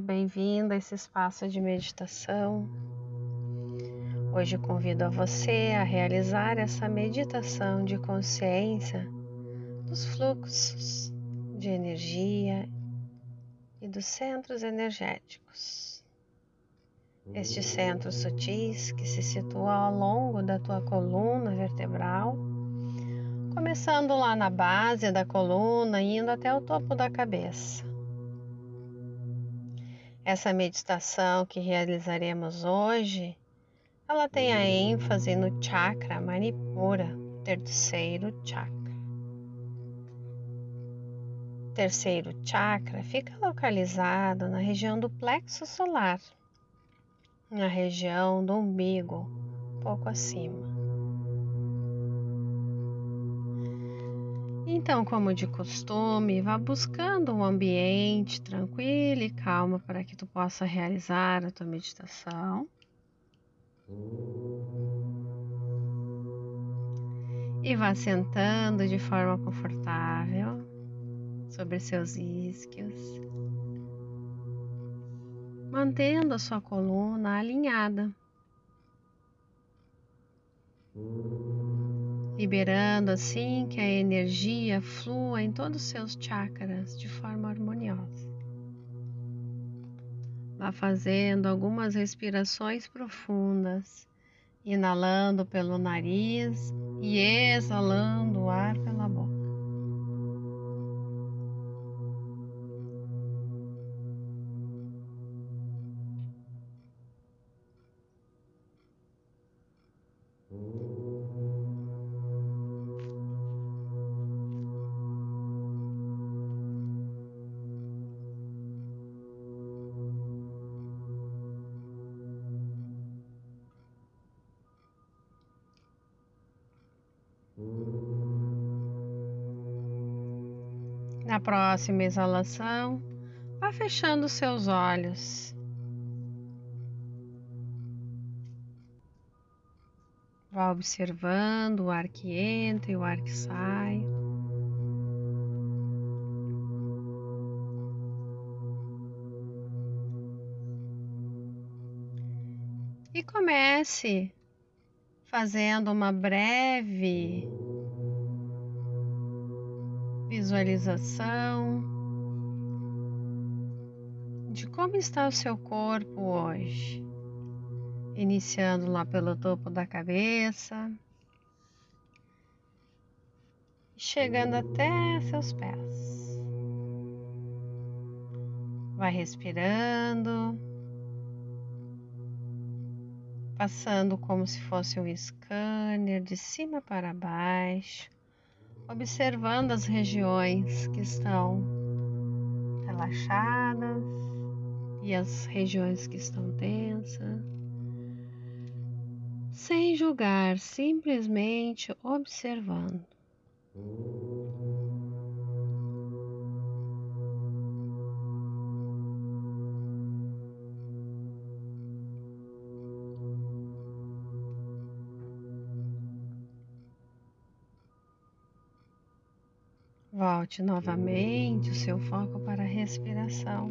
Bem-vindo a esse espaço de meditação. Hoje convido a você a realizar essa meditação de consciência dos fluxos de energia e dos centros energéticos. Estes centros sutis que se situam ao longo da tua coluna vertebral, começando lá na base da coluna, indo até o topo da cabeça essa meditação que realizaremos hoje, ela tem a ênfase no chakra Manipura, terceiro chakra. Terceiro chakra fica localizado na região do plexo solar, na região do umbigo, pouco acima. Então, como de costume, vá buscando um ambiente tranquilo e calmo para que tu possa realizar a tua meditação. E vá sentando de forma confortável sobre seus isquios, mantendo a sua coluna alinhada liberando assim que a energia flua em todos os seus chakras de forma harmoniosa. Vá fazendo algumas respirações profundas, inalando pelo nariz e exalando o ar pela boca. Na próxima exalação, vá fechando seus olhos. Vá observando o ar que entra e o ar que sai. E comece fazendo uma breve visualização de como está o seu corpo hoje, iniciando lá pelo topo da cabeça, chegando até seus pés. Vai respirando, passando como se fosse um scanner de cima para baixo observando as regiões que estão relaxadas e as regiões que estão tensas, sem julgar, simplesmente observando. Volte novamente o seu foco para a respiração,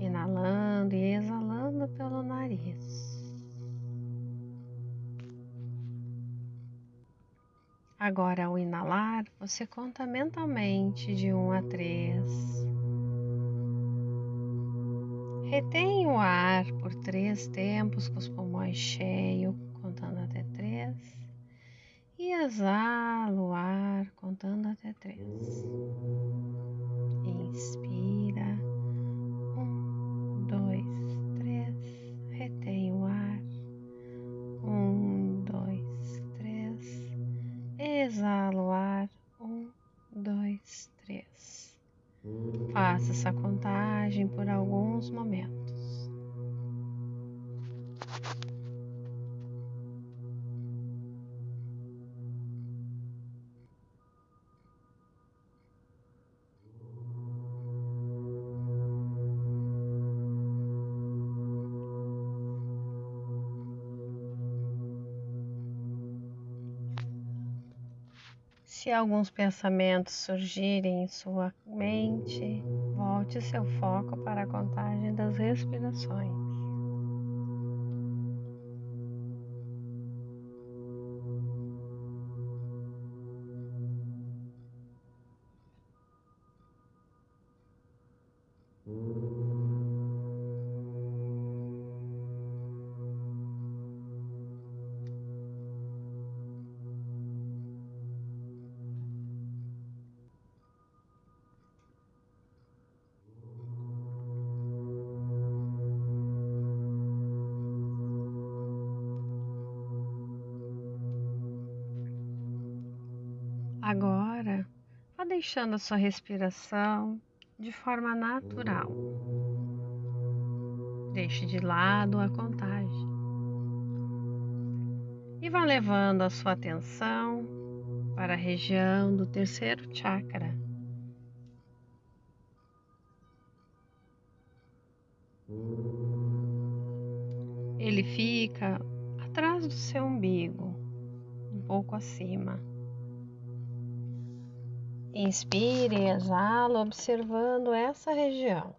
inalando e exalando pelo nariz. Agora, ao inalar, você conta mentalmente de 1 a 3. Retém o ar por três tempos com os pulmões cheios, contando até 3 e exala o ar contando até três. Inspira. Um, dois, três. Retém o ar. Um, dois, três. Exala o ar. Um, dois, três. Faça essa contagem por alguns momentos. Se alguns pensamentos surgirem em sua mente, volte seu foco para a contagem das respirações. Agora, vá deixando a sua respiração de forma natural. Deixe de lado a contagem e vá levando a sua atenção para a região do terceiro chakra. Ele fica atrás do seu umbigo, um pouco acima. Inspire e exala, observando essa região.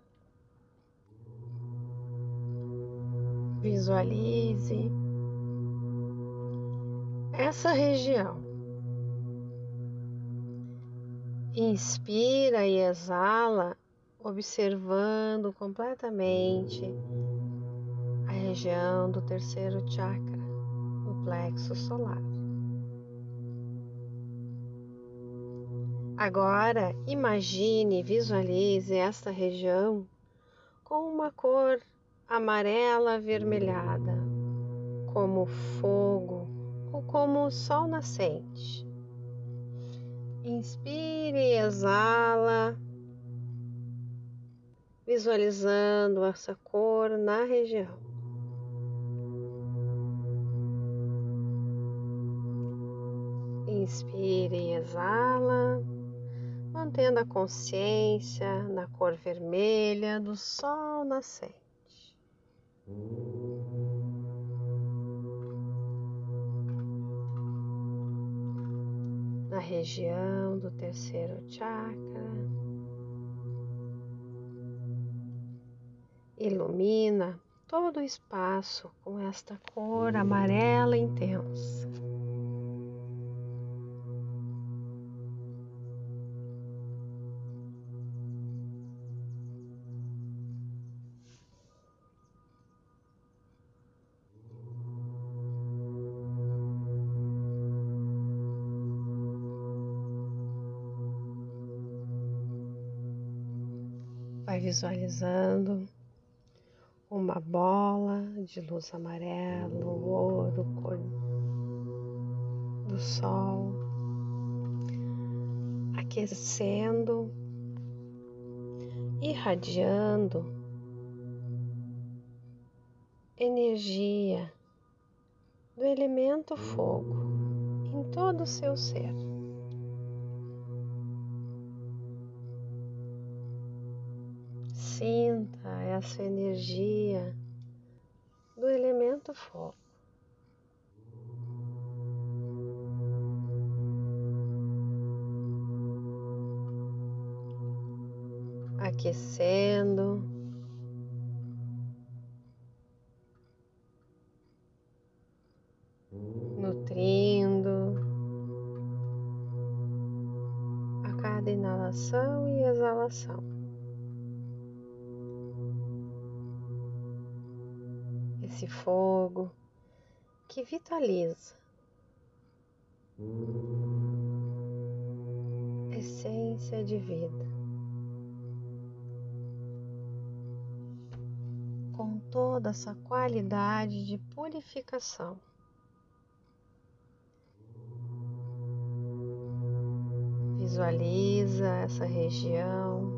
Visualize essa região. Inspira e exala, observando completamente a região do terceiro chakra, o plexo solar. Agora imagine, visualize esta região com uma cor amarela avermelhada, como fogo ou como o sol nascente. Inspire e exala, visualizando essa cor na região. Inspire e exala mantendo a consciência na cor vermelha do sol nascente. Na região do terceiro chakra, ilumina todo o espaço com esta cor amarela intensa. Vai visualizando uma bola de luz amarelo, ouro, cor do sol, aquecendo, irradiando energia do elemento fogo em todo o seu ser. Sinta essa energia do elemento fogo. Aquecendo, nutrindo a cada inalação e exalação. Esse fogo que vitaliza. Essência de vida. Com toda essa qualidade de purificação. Visualiza essa região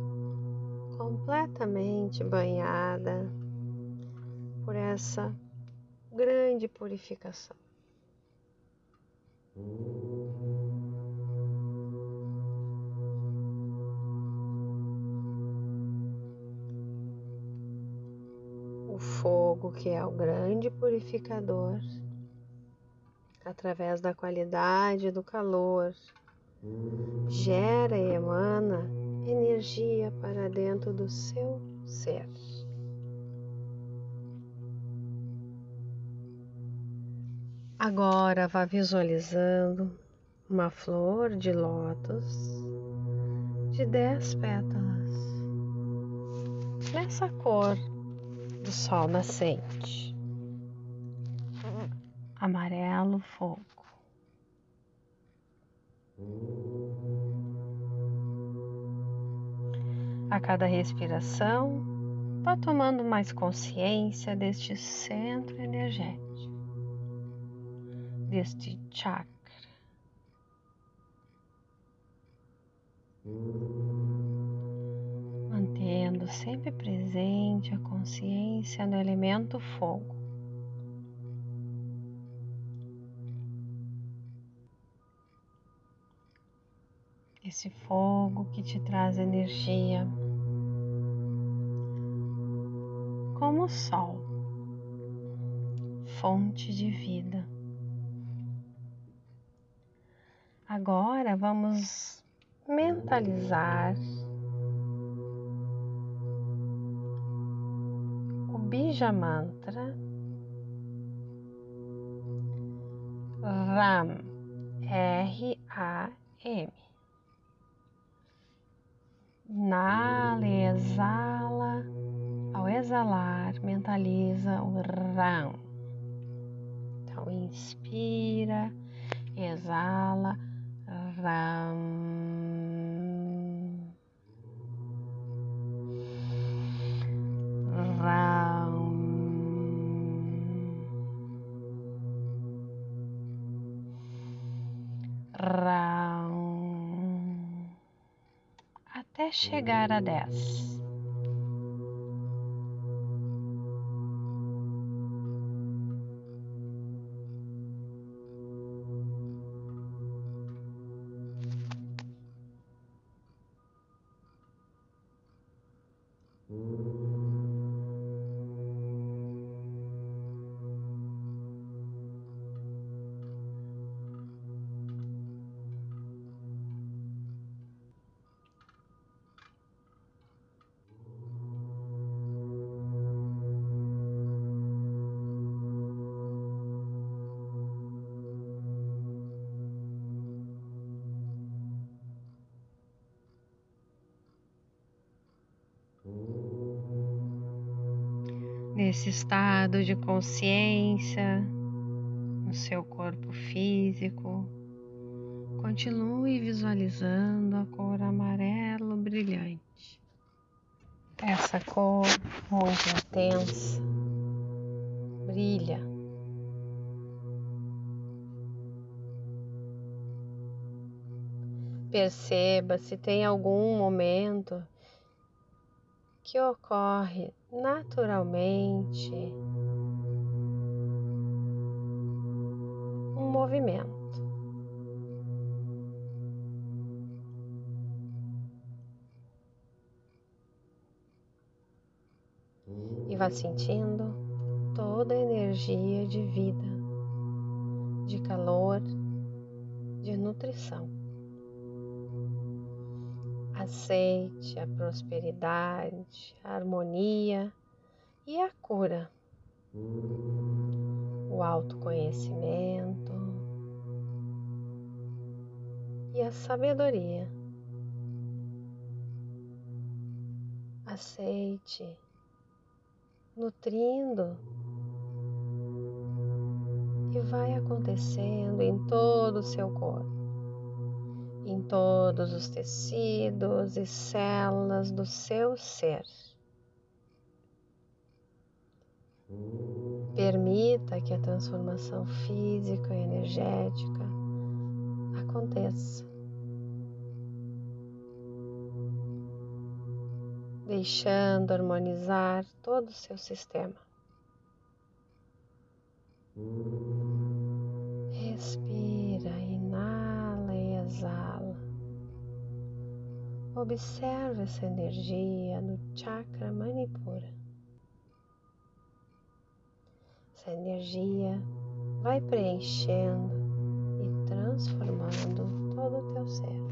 completamente banhada por essa grande purificação. O fogo, que é o grande purificador, através da qualidade do calor, gera e emana energia para dentro do seu ser. Agora vá visualizando uma flor de lótus de dez pétalas nessa cor do sol nascente, amarelo fogo. A cada respiração, vá tomando mais consciência deste centro energético, deste chakra. Mantendo sempre presente a consciência no elemento fogo. esse fogo que te traz energia, como o sol, fonte de vida. Agora vamos mentalizar o Bija Mantra Ram R-A-M. Inala e exala. Ao exalar, mentaliza o Ram. Então, inspira, exala, Ram. Ram. Ram até chegar a dez. Mm-hmm. Nesse estado de consciência no seu corpo físico. Continue visualizando a cor amarelo brilhante. Essa cor muito intensa brilha. Perceba se tem algum momento que ocorre naturalmente um movimento. E vá sentindo toda a energia de vida, de calor, de nutrição. Aceite a prosperidade, a harmonia e a cura, o autoconhecimento e a sabedoria. Aceite, nutrindo e vai acontecendo em todo o seu corpo em todos os tecidos e células do seu ser. Permita que a transformação física e energética aconteça. Deixando harmonizar todo o seu sistema. Respira, inala e exala. Observe essa energia no chakra Manipura. Essa energia vai preenchendo e transformando todo o teu ser.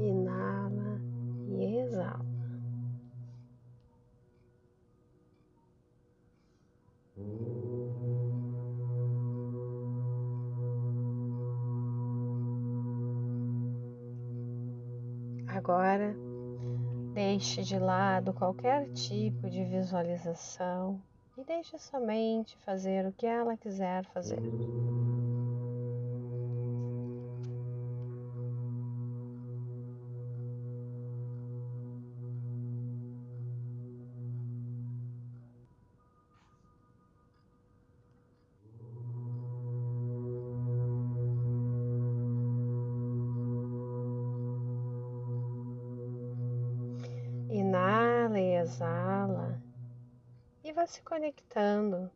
Inala e exala. Agora, deixe de lado qualquer tipo de visualização e deixe somente fazer o que ela quiser fazer. E vá se conectando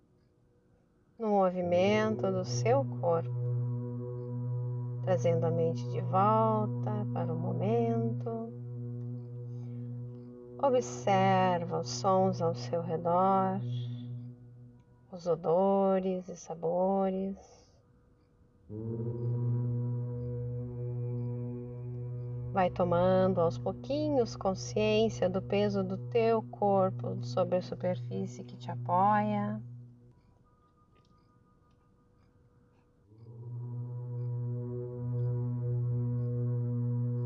no movimento do seu corpo, trazendo a mente de volta para o momento. Observa os sons ao seu redor, os odores e sabores. Vai tomando aos pouquinhos consciência do peso do teu corpo sobre a superfície que te apoia.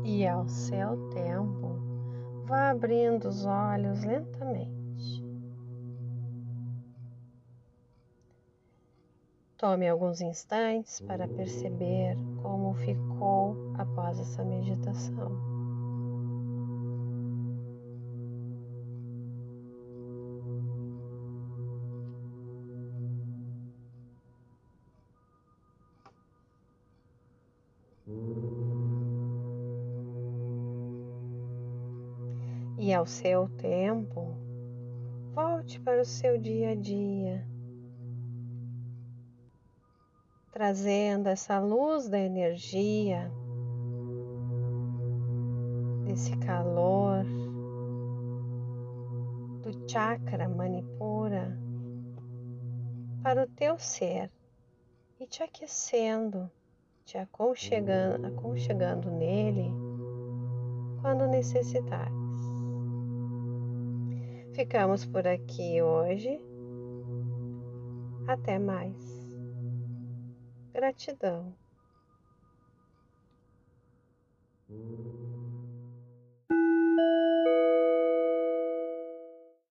E ao seu tempo, vá abrindo os olhos lentamente. Tome alguns instantes para perceber como ficou após essa meditação. E ao seu tempo, volte para o seu dia a dia trazendo essa luz da energia, desse calor, do chakra manipura para o teu ser e te aquecendo, te aconchegando, aconchegando nele quando necessitares. Ficamos por aqui hoje. Até mais. Gratidão.